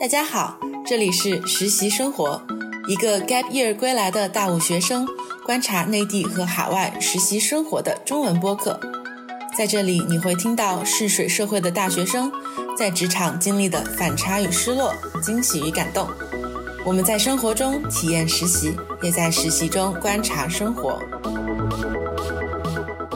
大家好，这里是实习生活，一个 gap year 归来的大五学生观察内地和海外实习生活的中文播客。在这里，你会听到试水社会的大学生在职场经历的反差与失落、惊喜与感动。我们在生活中体验实习，也在实习中观察生活。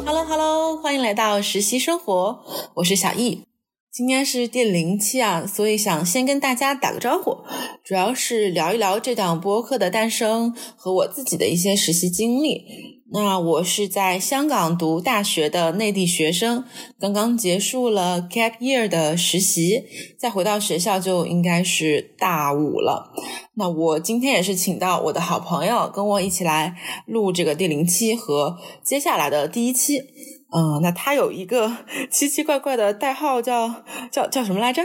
Hello Hello，欢迎来到实习生活，我是小易。今天是第零期啊，所以想先跟大家打个招呼，主要是聊一聊这档播客的诞生和我自己的一些实习经历。那我是在香港读大学的内地学生，刚刚结束了 gap year 的实习，再回到学校就应该是大五了。那我今天也是请到我的好朋友跟我一起来录这个第零期和接下来的第一期。嗯，那他有一个 奇奇怪怪的代号，叫叫叫什么来着？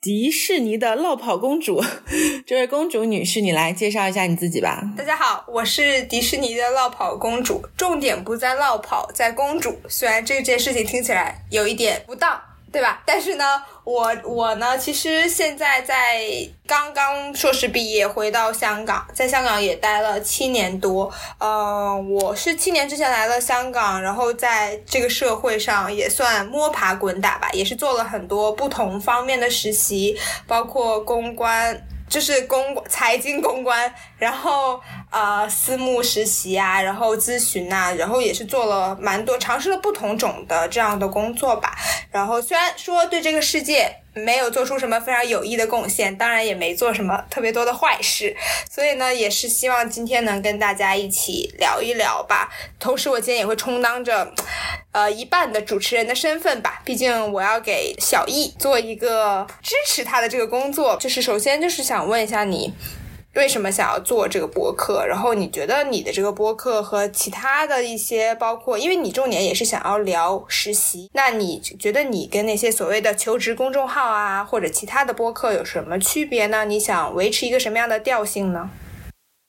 迪士尼的落跑公主。这位公主女士，你来介绍一下你自己吧。大家好，我是迪士尼的落跑公主，重点不在落跑，在公主。虽然这件事情听起来有一点不当。对吧？但是呢，我我呢，其实现在在刚刚硕士毕业，回到香港，在香港也待了七年多。嗯，我是七年之前来了香港，然后在这个社会上也算摸爬滚打吧，也是做了很多不同方面的实习，包括公关。就是公财经公关，然后呃私募实习啊，然后咨询呐，然后也是做了蛮多，尝试了不同种的这样的工作吧。然后虽然说对这个世界。没有做出什么非常有益的贡献，当然也没做什么特别多的坏事，所以呢，也是希望今天能跟大家一起聊一聊吧。同时，我今天也会充当着，呃，一半的主持人的身份吧。毕竟我要给小易做一个支持他的这个工作。就是首先就是想问一下你。为什么想要做这个播客？然后你觉得你的这个播客和其他的一些，包括因为你重点也是想要聊实习，那你觉得你跟那些所谓的求职公众号啊，或者其他的播客有什么区别呢？你想维持一个什么样的调性呢？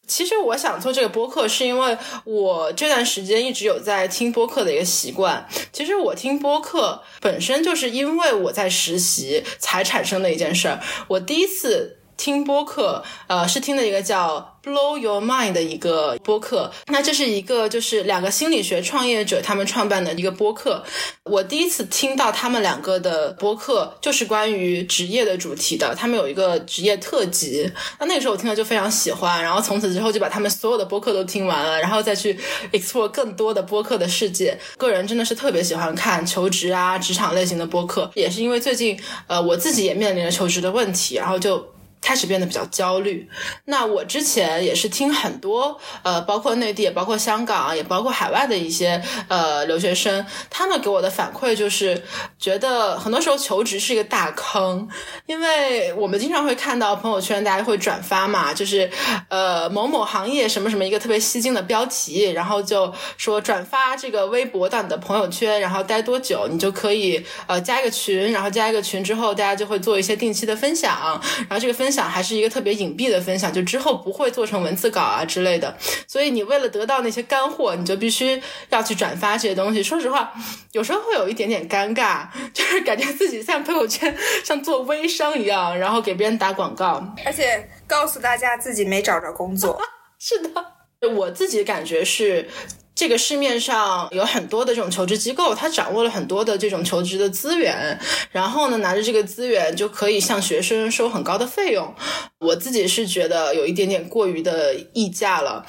其实我想做这个播客，是因为我这段时间一直有在听播客的一个习惯。其实我听播客本身就是因为我在实习才产生的一件事儿。我第一次。听播客，呃，是听的一个叫 Blow Your Mind 的一个播客。那这是一个就是两个心理学创业者他们创办的一个播客。我第一次听到他们两个的播客，就是关于职业的主题的。他们有一个职业特辑，那那个时候我听了就非常喜欢，然后从此之后就把他们所有的播客都听完了，然后再去 explore 更多的播客的世界。个人真的是特别喜欢看求职啊、职场类型的播客，也是因为最近呃我自己也面临了求职的问题，然后就。开始变得比较焦虑。那我之前也是听很多，呃，包括内地，也包括香港，也包括海外的一些呃留学生，他们给我的反馈就是，觉得很多时候求职是一个大坑，因为我们经常会看到朋友圈大家会转发嘛，就是呃某某行业什么什么一个特别吸睛的标题，然后就说转发这个微博到你的朋友圈，然后待多久你就可以呃加一个群，然后加一个群之后，大家就会做一些定期的分享，然后这个分。享还是一个特别隐蔽的分享，就之后不会做成文字稿啊之类的。所以你为了得到那些干货，你就必须要去转发这些东西。说实话，有时候会有一点点尴尬，就是感觉自己像朋友圈像做微商一样，然后给别人打广告，而且告诉大家自己没找着工作。是的，我自己感觉是。这个市面上有很多的这种求职机构，他掌握了很多的这种求职的资源，然后呢，拿着这个资源就可以向学生收很高的费用。我自己是觉得有一点点过于的溢价了，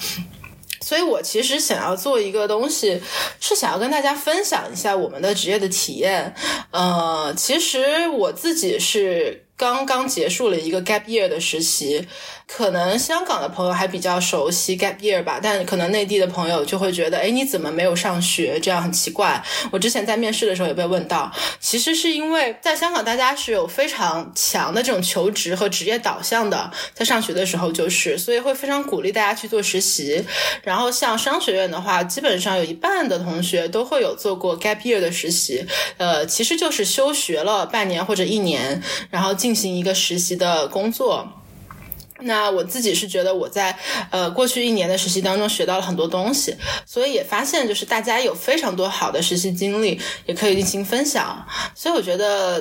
所以我其实想要做一个东西，是想要跟大家分享一下我们的职业的体验。呃，其实我自己是。刚刚结束了一个 gap year 的实习，可能香港的朋友还比较熟悉 gap year 吧，但可能内地的朋友就会觉得，哎，你怎么没有上学？这样很奇怪。我之前在面试的时候也被问到，其实是因为在香港大家是有非常强的这种求职和职业导向的，在上学的时候就是，所以会非常鼓励大家去做实习。然后像商学院的话，基本上有一半的同学都会有做过 gap year 的实习，呃，其实就是休学了半年或者一年，然后。进行一个实习的工作，那我自己是觉得我在呃过去一年的实习当中学到了很多东西，所以也发现就是大家有非常多好的实习经历也可以进行分享，所以我觉得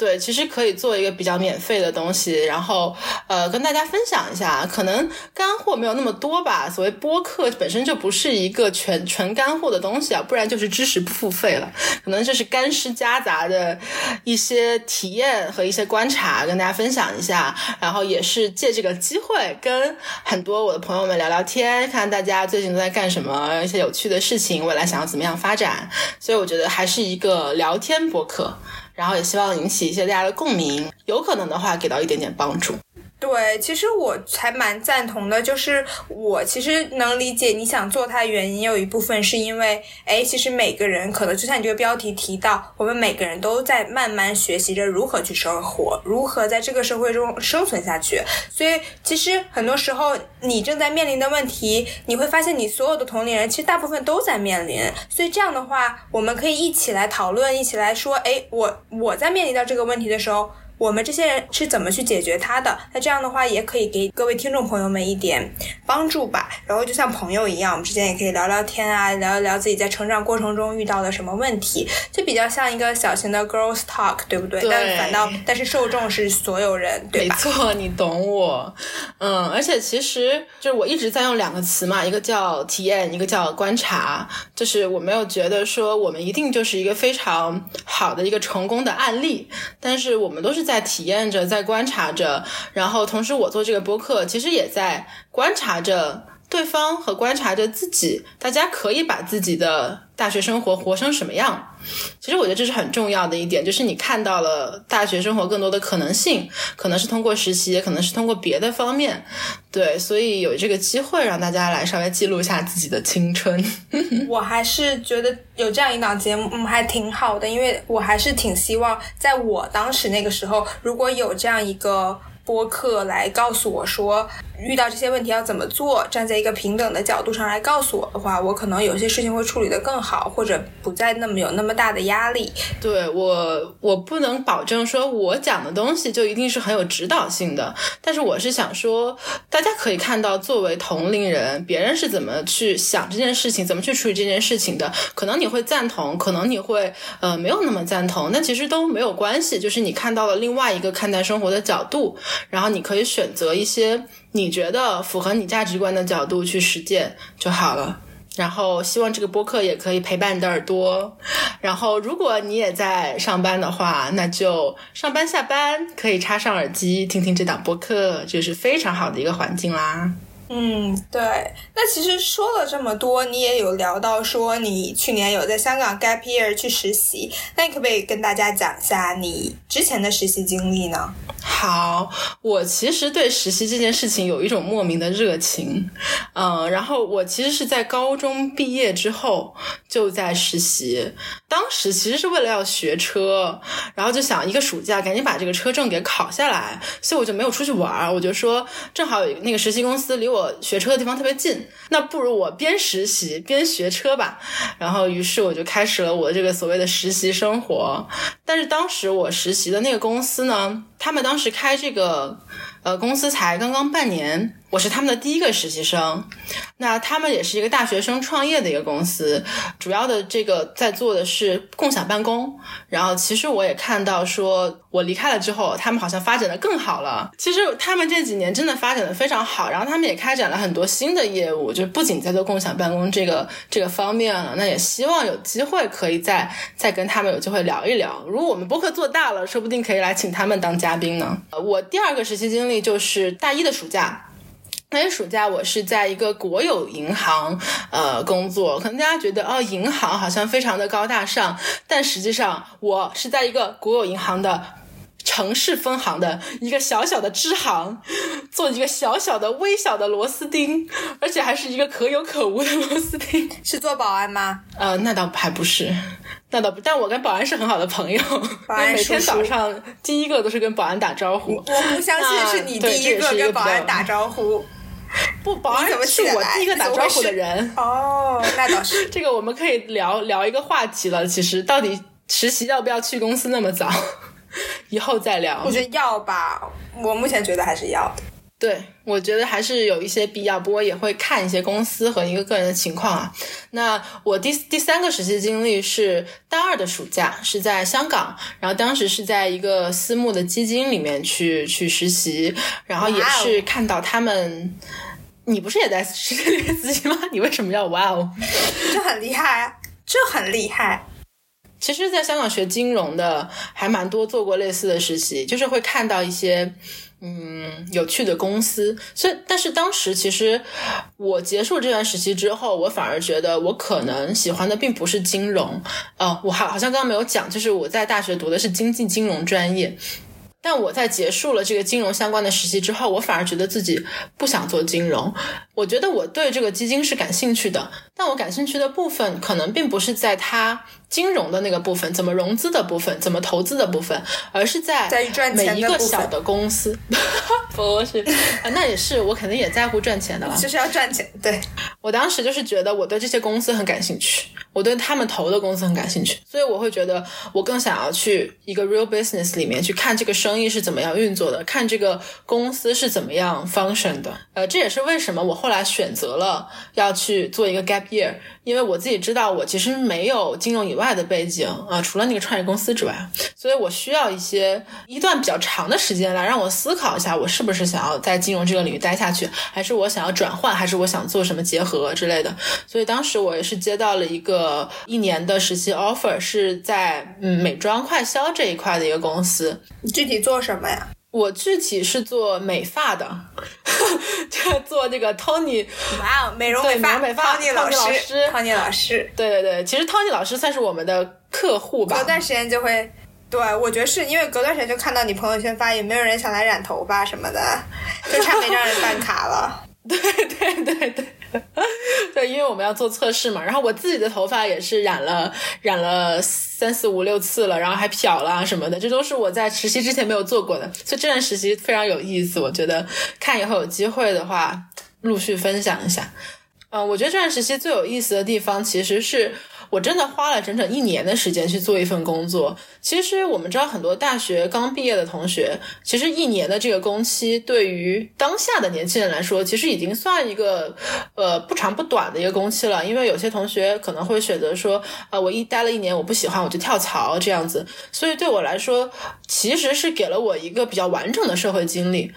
对，其实可以做一个比较免费的东西，然后呃跟大家分享一下，可能干货没有那么多吧。所谓播客本身就不是一个全纯干货的东西啊，不然就是知识不付费了，可能就是干湿夹杂的一些体验和一些观察跟大家分享一下，然后也是借这个机会跟很多我的朋友们聊聊天，看大家最近都在干什么，一些有趣的事情，未来想要怎么样发展。所以我觉得还是一个聊天播客。然后也希望引起一些大家的共鸣，有可能的话给到一点点帮助。对，其实我还蛮赞同的，就是我其实能理解你想做它的原因，有一部分是因为，哎，其实每个人可能就像你这个标题提到，我们每个人都在慢慢学习着如何去生活，如何在这个社会中生存下去。所以，其实很多时候你正在面临的问题，你会发现你所有的同龄人其实大部分都在面临。所以这样的话，我们可以一起来讨论，一起来说，哎，我我在面临到这个问题的时候。我们这些人是怎么去解决它的？那这样的话也可以给各位听众朋友们一点帮助吧。然后就像朋友一样，我们之间也可以聊聊天啊，聊一聊自己在成长过程中遇到的什么问题，就比较像一个小型的 girls talk，对不对？对。但反倒，但是受众是所有人，对吧？没错，你懂我。嗯，而且其实就是我一直在用两个词嘛，一个叫体验，一个叫观察。就是我没有觉得说我们一定就是一个非常好的一个成功的案例，但是我们都是。在体验着，在观察着，然后同时我做这个播客，其实也在观察着对方和观察着自己。大家可以把自己的大学生活活成什么样？其实我觉得这是很重要的一点，就是你看到了大学生活更多的可能性，可能是通过实习，也可能是通过别的方面。对，所以有这个机会让大家来稍微记录一下自己的青春。我还是觉得有这样一档节目，嗯，还挺好的，因为我还是挺希望在我当时那个时候，如果有这样一个。播客来告诉我说，遇到这些问题要怎么做？站在一个平等的角度上来告诉我的话，我可能有些事情会处理得更好，或者不再那么有那么大的压力。对我，我不能保证说我讲的东西就一定是很有指导性的，但是我是想说，大家可以看到，作为同龄人，别人是怎么去想这件事情，怎么去处理这件事情的。可能你会赞同，可能你会呃没有那么赞同，那其实都没有关系，就是你看到了另外一个看待生活的角度。然后你可以选择一些你觉得符合你价值观的角度去实践就好了。然后希望这个播客也可以陪伴你的耳朵。然后如果你也在上班的话，那就上班下班可以插上耳机听听这档播客，就是非常好的一个环境啦。嗯，对。那其实说了这么多，你也有聊到说你去年有在香港 gap year 去实习，那你可不可以跟大家讲一下你之前的实习经历呢？好，我其实对实习这件事情有一种莫名的热情，嗯，然后我其实是在高中毕业之后就在实习，当时其实是为了要学车，然后就想一个暑假赶紧把这个车证给考下来，所以我就没有出去玩，我就说正好那个实习公司离我。我学车的地方特别近，那不如我边实习边学车吧。然后，于是我就开始了我这个所谓的实习生活。但是当时我实习的那个公司呢，他们当时开这个呃公司才刚刚半年。我是他们的第一个实习生，那他们也是一个大学生创业的一个公司，主要的这个在做的是共享办公。然后其实我也看到，说我离开了之后，他们好像发展的更好了。其实他们这几年真的发展的非常好，然后他们也开展了很多新的业务，就不仅在做共享办公这个这个方面了。那也希望有机会可以再再跟他们有机会聊一聊。如果我们播客做大了，说不定可以来请他们当家嘉宾呢。我第二个实习经历就是大一的暑假。那年暑假，我是在一个国有银行呃工作。可能大家觉得哦，银行好像非常的高大上，但实际上我是在一个国有银行的城市分行的一个小小的支行，做一个小小的微小的螺丝钉，而且还是一个可有可无的螺丝钉。是做保安吗？呃，那倒还不是，那倒不。但我跟保安是很好的朋友，每天早上第一个都是跟保安打招呼。我不相信是你第一个跟保安打招呼。不，保安是我第一个打招呼的人哦。那倒是，这个我们可以聊聊一个话题了。其实，到底实习要不要去公司那么早？以后再聊。我觉得要吧，我目前觉得还是要的。对，我觉得还是有一些必要，不过也会看一些公司和一个个人的情况啊。那我第第三个实习经历是大二的暑假，是在香港，然后当时是在一个私募的基金里面去去实习，然后也是看到他们。你不是也在实习 里面实习吗？你为什么要哇哦？就很厉害啊，就很厉害。其实，在香港学金融的还蛮多，做过类似的实习，就是会看到一些。嗯，有趣的公司，所以但是当时其实我结束这段实习之后，我反而觉得我可能喜欢的并不是金融，哦，我好好像刚刚没有讲，就是我在大学读的是经济金融专业。但我在结束了这个金融相关的实习之后，我反而觉得自己不想做金融。我觉得我对这个基金是感兴趣的，但我感兴趣的部分可能并不是在它金融的那个部分，怎么融资的部分，怎么投资的部分，而是在每一个小的公司。不是啊，那也是，我肯定也在乎赚钱的了。就是要赚钱。对我当时就是觉得我对这些公司很感兴趣，我对他们投的公司很感兴趣，所以我会觉得我更想要去一个 real business 里面去看这个生意是怎么样运作的，看这个公司是怎么样 function 的。呃，这也是为什么我后来选择了要去做一个 gap year，因为我自己知道我其实没有金融以外外的背景啊，除了那个创业公司之外，所以我需要一些一段比较长的时间来让我思考一下，我是不是想要在金融这个领域待下去，还是我想要转换，还是我想做什么结合之类的。所以当时我也是接到了一个一年的实习 offer，是在嗯美妆快销这一块的一个公司。你具体做什么呀？我具体是做美发的，就做这个 Tony，哇哦，美容美发 Tony 老师，Tony 老师，对对对，其实 Tony 老师算是我们的客户吧。隔段时间就会，对我觉得是因为隔段时间就看到你朋友圈发，也没有人想来染头发什么的，就差没让人办卡了。对对对对。对，因为我们要做测试嘛，然后我自己的头发也是染了染了三四五六次了，然后还漂了什么的，这都是我在实习之前没有做过的，所以这段实习非常有意思。我觉得看以后有机会的话，陆续分享一下。嗯，我觉得这段实习最有意思的地方其实是。我真的花了整整一年的时间去做一份工作。其实我们知道，很多大学刚毕业的同学，其实一年的这个工期，对于当下的年轻人来说，其实已经算一个呃不长不短的一个工期了。因为有些同学可能会选择说，啊，我一待了一年，我不喜欢，我就跳槽这样子。所以对我来说，其实是给了我一个比较完整的社会经历，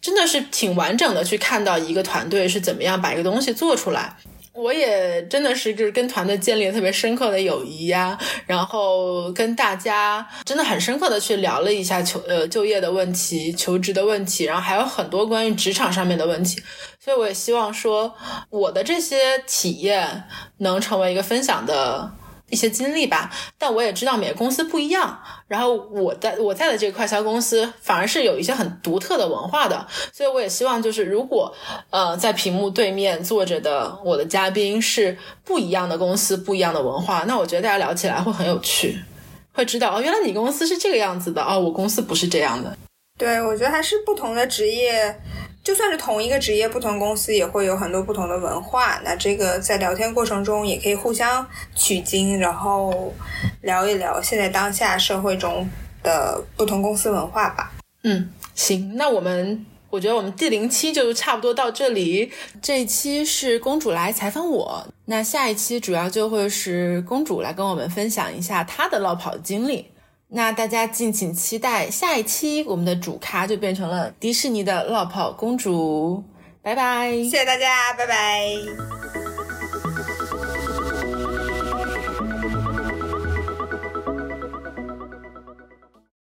真的是挺完整的去看到一个团队是怎么样把一个东西做出来。我也真的是就是跟团队建立了特别深刻的友谊呀，然后跟大家真的很深刻的去聊了一下求呃就业的问题、求职的问题，然后还有很多关于职场上面的问题，所以我也希望说我的这些体验能成为一个分享的。一些经历吧，但我也知道每个公司不一样。然后我在我在的这个快销公司反而是有一些很独特的文化的，所以我也希望就是如果呃在屏幕对面坐着的我的嘉宾是不一样的公司、不一样的文化，那我觉得大家聊起来会很有趣，会知道哦，原来你公司是这个样子的哦，我公司不是这样的。对，我觉得还是不同的职业。就算是同一个职业，不同公司也会有很多不同的文化。那这个在聊天过程中也可以互相取经，然后聊一聊现在当下社会中的不同公司文化吧。嗯，行，那我们我觉得我们第零期就差不多到这里。这一期是公主来采访我，那下一期主要就会是公主来跟我们分享一下她的落跑经历。那大家敬请期待下一期，我们的主咖就变成了迪士尼的落跑公主，拜拜！谢谢大家，拜拜。